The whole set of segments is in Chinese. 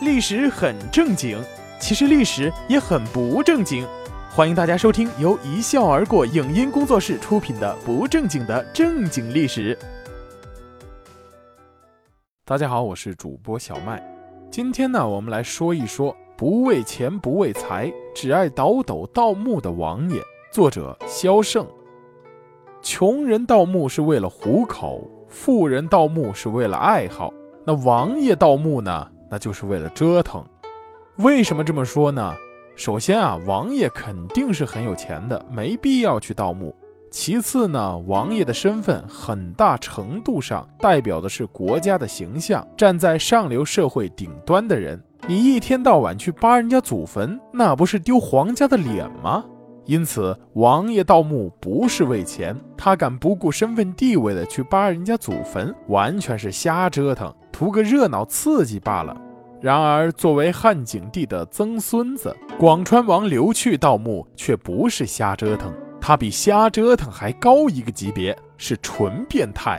历史很正经，其实历史也很不正经。欢迎大家收听由一笑而过影音工作室出品的《不正经的正经历史》。大家好，我是主播小麦。今天呢，我们来说一说不为钱不为财，只爱倒斗盗墓的王爷。作者萧胜。穷人盗墓是为了糊口，富人盗墓是为了爱好。那王爷盗墓呢？那就是为了折腾。为什么这么说呢？首先啊，王爷肯定是很有钱的，没必要去盗墓。其次呢，王爷的身份很大程度上代表的是国家的形象，站在上流社会顶端的人，你一天到晚去扒人家祖坟，那不是丢皇家的脸吗？因此，王爷盗墓不是为钱，他敢不顾身份地位的去扒人家祖坟，完全是瞎折腾。图个热闹刺激罢了。然而，作为汉景帝的曾孙子，广川王刘去盗墓却不是瞎折腾，他比瞎折腾还高一个级别，是纯变态。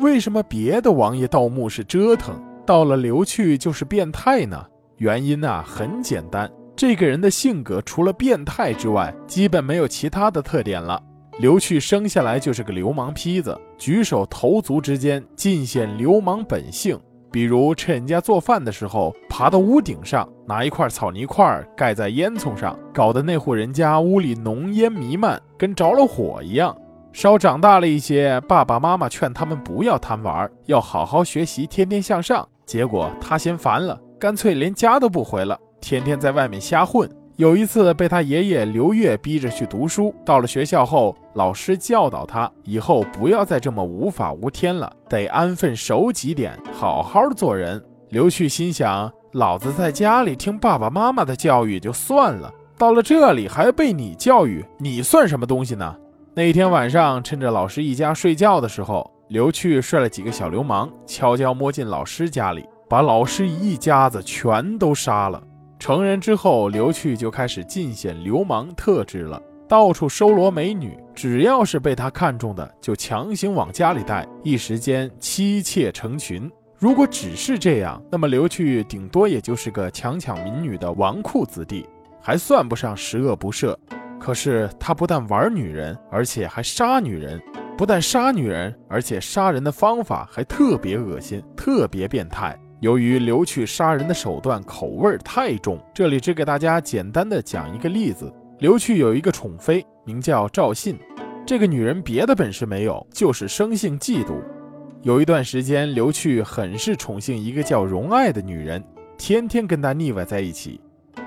为什么别的王爷盗墓是折腾，到了刘去就是变态呢？原因啊，很简单，这个人的性格除了变态之外，基本没有其他的特点了。刘去生下来就是个流氓坯子，举手投足之间尽显流氓本性。比如趁人家做饭的时候，爬到屋顶上，拿一块草泥块盖在烟囱上，搞得那户人家屋里浓烟弥漫，跟着了火一样。稍长大了一些，爸爸妈妈劝他们不要贪玩，要好好学习，天天向上。结果他嫌烦了，干脆连家都不回了，天天在外面瞎混。有一次被他爷爷刘越逼着去读书，到了学校后，老师教导他以后不要再这么无法无天了，得安分守己点，好好做人。刘去心想：老子在家里听爸爸妈妈的教育就算了，到了这里还被你教育，你算什么东西呢？那天晚上，趁着老师一家睡觉的时候，刘去率了几个小流氓，悄悄摸进老师家里，把老师一家子全都杀了。成人之后，刘去就开始尽显流氓特质了，到处收罗美女，只要是被他看中的，就强行往家里带，一时间妻妾成群。如果只是这样，那么刘去顶多也就是个强抢民女的纨绔子弟，还算不上十恶不赦。可是他不但玩女人，而且还杀女人；不但杀女人，而且杀人的方法还特别恶心，特别变态。由于刘去杀人的手段口味太重，这里只给大家简单的讲一个例子。刘去有一个宠妃，名叫赵信。这个女人别的本事没有，就是生性嫉妒。有一段时间，刘去很是宠幸一个叫荣爱的女人，天天跟她腻歪在一起。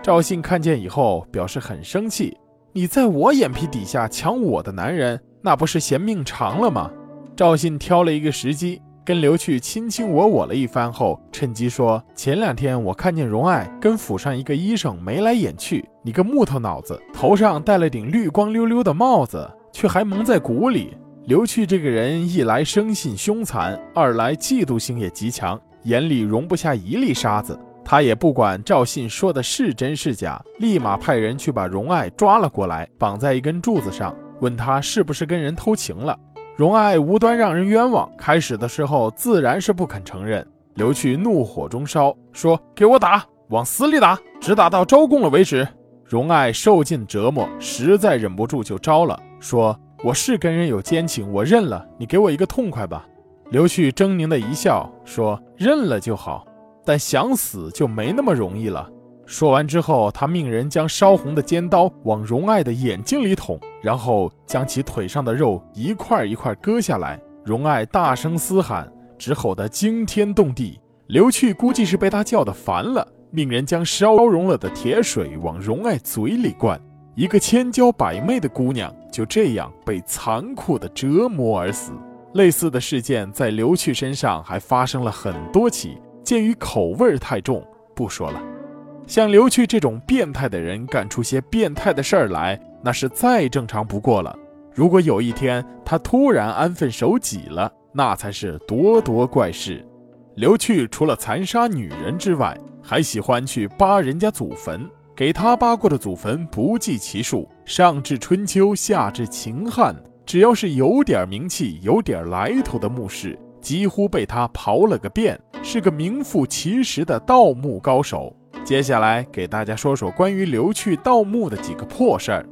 赵信看见以后，表示很生气：“你在我眼皮底下抢我的男人，那不是嫌命长了吗？”赵信挑了一个时机。跟刘去卿卿我我了一番后，趁机说：“前两天我看见荣爱跟府上一个医生眉来眼去，你个木头脑子，头上戴了顶绿光溜溜的帽子，却还蒙在鼓里。”刘去这个人一来生性凶残，二来嫉妒心也极强，眼里容不下一粒沙子。他也不管赵信说的是真是假，立马派人去把荣爱抓了过来，绑在一根柱子上，问他是不是跟人偷情了。荣爱无端让人冤枉，开始的时候自然是不肯承认。刘去怒火中烧，说：“给我打，往死里打，直打到招供了为止。”荣爱受尽折磨，实在忍不住就招了，说：“我是跟人有奸情，我认了，你给我一个痛快吧。”刘去狰狞的一笑，说：“认了就好，但想死就没那么容易了。”说完之后，他命人将烧红的尖刀往荣爱的眼睛里捅，然后将其腿上的肉一块一块割下来。荣爱大声嘶喊，直吼得惊天动地。刘去估计是被他叫得烦了，命人将烧融了的铁水往荣爱嘴里灌。一个千娇百媚的姑娘就这样被残酷的折磨而死。类似的事件在刘去身上还发生了很多起，鉴于口味太重，不说了。像刘去这种变态的人干出些变态的事儿来，那是再正常不过了。如果有一天他突然安分守己了，那才是咄咄怪事。刘去除了残杀女人之外，还喜欢去扒人家祖坟。给他扒过的祖坟不计其数，上至春秋，下至秦汉，只要是有点名气、有点来头的墓室，几乎被他刨了个遍，是个名副其实的盗墓高手。接下来给大家说说关于刘去盗墓的几个破事儿。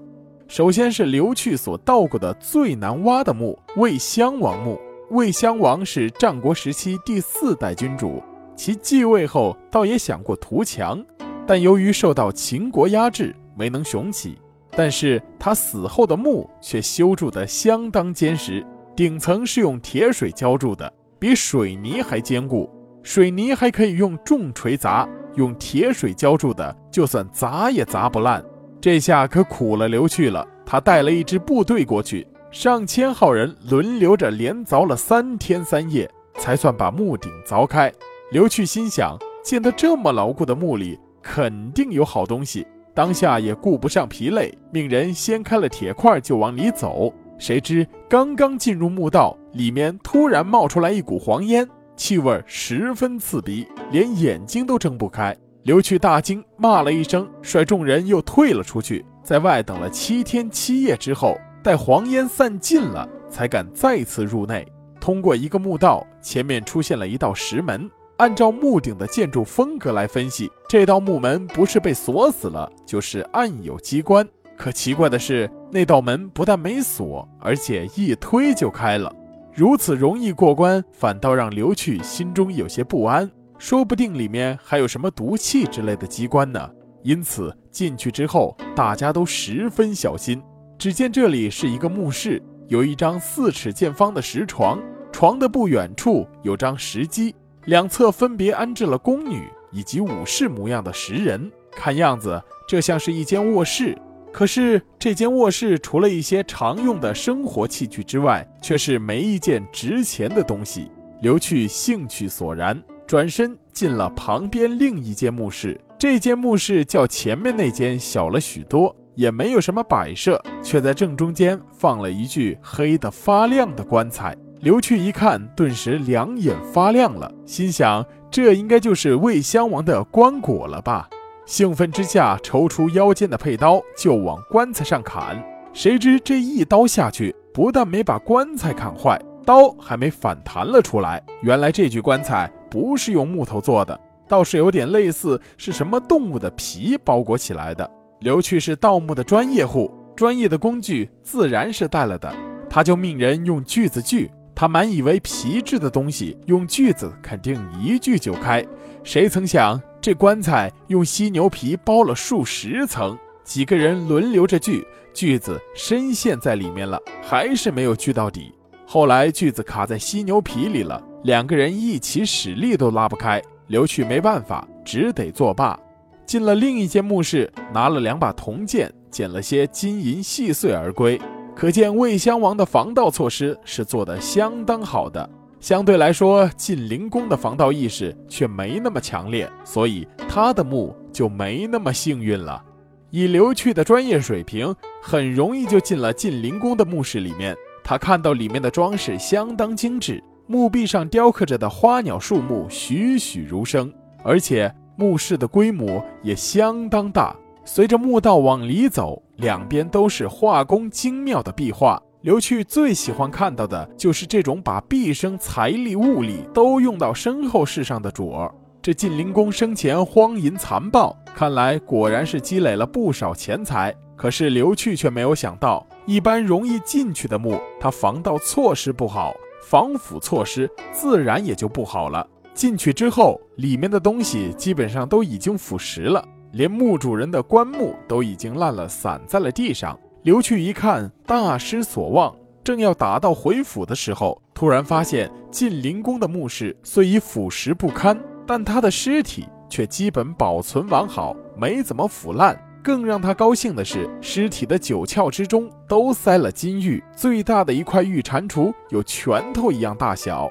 首先是刘去所盗过的最难挖的墓——魏襄王墓。魏襄王是战国时期第四代君主，其继位后倒也想过图强，但由于受到秦国压制，没能雄起。但是他死后的墓却修筑得相当坚实，顶层是用铁水浇筑的，比水泥还坚固。水泥还可以用重锤砸，用铁水浇筑的，就算砸也砸不烂。这下可苦了刘去了。他带了一支部队过去，上千号人轮流着连凿了三天三夜，才算把墓顶凿开。刘去心想，建得这么牢固的墓里，肯定有好东西。当下也顾不上疲累，命人掀开了铁块就往里走。谁知刚刚进入墓道，里面突然冒出来一股黄烟，气味十分刺鼻，连眼睛都睁不开。刘去大惊，骂了一声，率众人又退了出去，在外等了七天七夜之后，待黄烟散尽了，才敢再次入内。通过一个墓道，前面出现了一道石门。按照墓顶的建筑风格来分析，这道木门不是被锁死了，就是暗有机关。可奇怪的是，那道门不但没锁，而且一推就开了。如此容易过关，反倒让刘去心中有些不安，说不定里面还有什么毒气之类的机关呢。因此进去之后，大家都十分小心。只见这里是一个墓室，有一张四尺见方的石床，床的不远处有张石基。两侧分别安置了宫女以及武士模样的石人，看样子这像是一间卧室。可是这间卧室除了一些常用的生活器具之外，却是没一件值钱的东西。刘去兴趣索然，转身进了旁边另一间墓室。这间墓室较前面那间小了许多，也没有什么摆设，却在正中间放了一具黑得发亮的棺材。刘去一看，顿时两眼发亮了，心想：这应该就是魏襄王的棺椁了吧？兴奋之下，抽出腰间的佩刀就往棺材上砍。谁知这一刀下去，不但没把棺材砍坏，刀还没反弹了出来。原来这具棺材不是用木头做的，倒是有点类似是什么动物的皮包裹起来的。刘去是盗墓的专业户，专业的工具自然是带了的，他就命人用锯子锯。他满以为皮质的东西用锯子肯定一锯就开，谁曾想这棺材用犀牛皮包了数十层，几个人轮流着锯，锯子深陷在里面了，还是没有锯到底。后来锯子卡在犀牛皮里了，两个人一起使力都拉不开。刘去没办法，只得作罢。进了另一间墓室，拿了两把铜剑，捡了些金银细碎而归。可见魏襄王的防盗措施是做得相当好的，相对来说，晋灵公的防盗意识却没那么强烈，所以他的墓就没那么幸运了。以刘去的专业水平，很容易就进了晋灵公的墓室里面。他看到里面的装饰相当精致，墓壁上雕刻着的花鸟树木栩栩如生，而且墓室的规模也相当大。随着墓道往里走，两边都是画工精妙的壁画。刘去最喜欢看到的就是这种把毕生财力物力都用到身后事上的主儿。这晋灵公生前荒淫残暴，看来果然是积累了不少钱财。可是刘去却没有想到，一般容易进去的墓，他防盗措施不好，防腐措施自然也就不好了。进去之后，里面的东西基本上都已经腐蚀了。连墓主人的棺木都已经烂了，散在了地上。刘去一看，大失所望，正要打道回府的时候，突然发现晋灵公的墓室虽已腐蚀不堪，但他的尸体却基本保存完好，没怎么腐烂。更让他高兴的是，尸体的九窍之中都塞了金玉，最大的一块玉蟾蜍有拳头一样大小。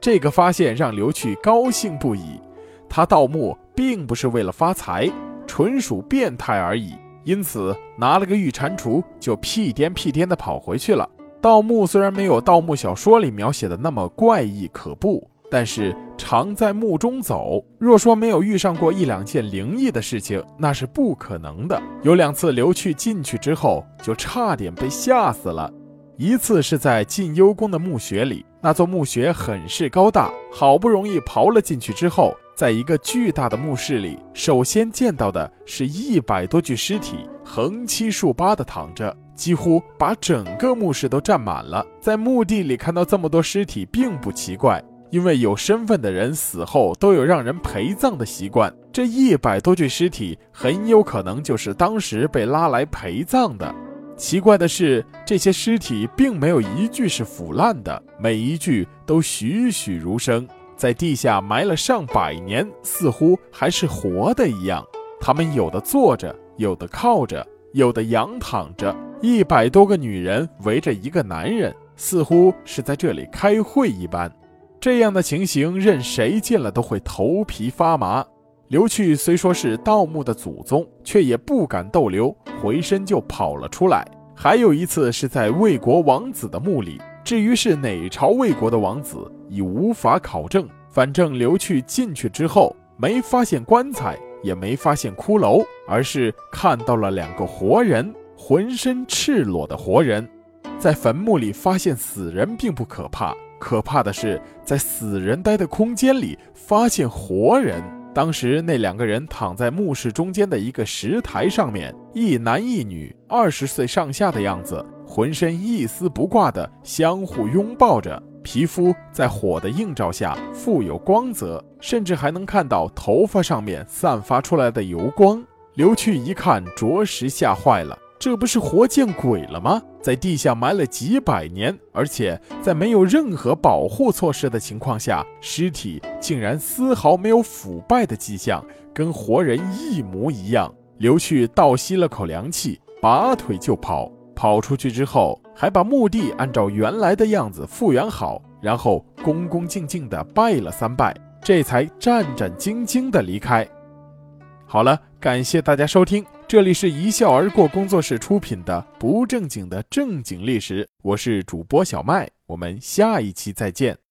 这个发现让刘去高兴不已。他盗墓并不是为了发财。纯属变态而已，因此拿了个玉蟾蜍就屁颠屁颠地跑回去了。盗墓虽然没有盗墓小说里描写的那么怪异可怖，但是常在墓中走，若说没有遇上过一两件灵异的事情，那是不可能的。有两次刘去进去之后，就差点被吓死了。一次是在晋幽宫的墓穴里。那座墓穴很是高大，好不容易刨了进去之后，在一个巨大的墓室里，首先见到的是一百多具尸体，横七竖八的躺着，几乎把整个墓室都占满了。在墓地里看到这么多尸体，并不奇怪，因为有身份的人死后都有让人陪葬的习惯。这一百多具尸体很有可能就是当时被拉来陪葬的。奇怪的是，这些尸体并没有一具是腐烂的，每一具都栩栩如生，在地下埋了上百年，似乎还是活的一样。他们有的坐着，有的靠着，有的仰躺着。一百多个女人围着一个男人，似乎是在这里开会一般。这样的情形，任谁见了都会头皮发麻。刘去虽说是盗墓的祖宗，却也不敢逗留，回身就跑了出来。还有一次是在魏国王子的墓里，至于是哪朝魏国的王子，已无法考证。反正刘去进去之后，没发现棺材，也没发现骷髅，而是看到了两个活人，浑身赤裸的活人。在坟墓里发现死人并不可怕，可怕的是在死人待的空间里发现活人。当时那两个人躺在墓室中间的一个石台上面，一男一女，二十岁上下的样子，浑身一丝不挂的相互拥抱着，皮肤在火的映照下富有光泽，甚至还能看到头发上面散发出来的油光。刘去一看，着实吓坏了。这不是活见鬼了吗？在地下埋了几百年，而且在没有任何保护措施的情况下，尸体竟然丝毫没有腐败的迹象，跟活人一模一样。刘去倒吸了口凉气，拔腿就跑。跑出去之后，还把墓地按照原来的样子复原好，然后恭恭敬敬地拜了三拜，这才战战兢兢地离开。好了，感谢大家收听。这里是一笑而过工作室出品的不正经的正经历史，我是主播小麦，我们下一期再见。